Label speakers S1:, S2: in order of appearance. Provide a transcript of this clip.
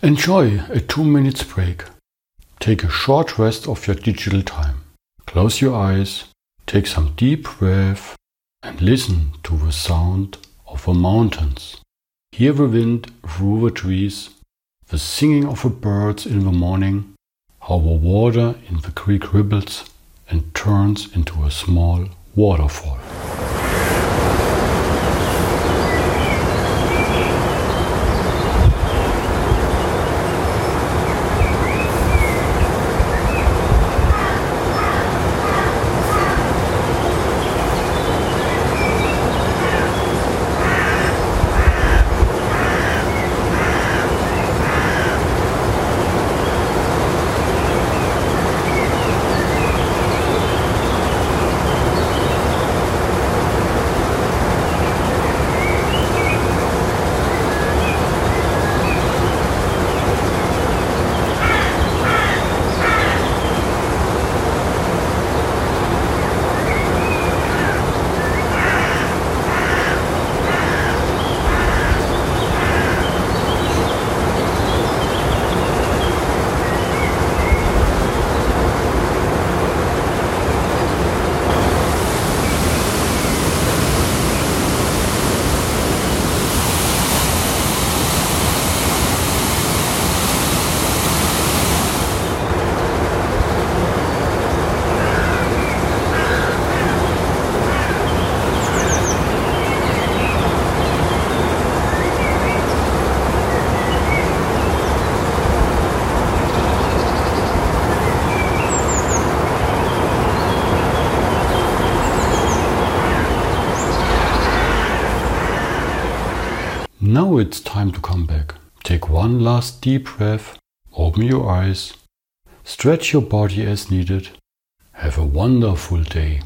S1: Enjoy a two minutes break. Take a short rest of your digital time. Close your eyes, take some deep breath, and listen to the sound of the mountains. Hear the wind through the trees, the singing of the birds in the morning, how the water in the creek ripples and turns into a small waterfall. Now it's time to come back. Take one last deep breath, open your eyes, stretch your body as needed. Have a wonderful day.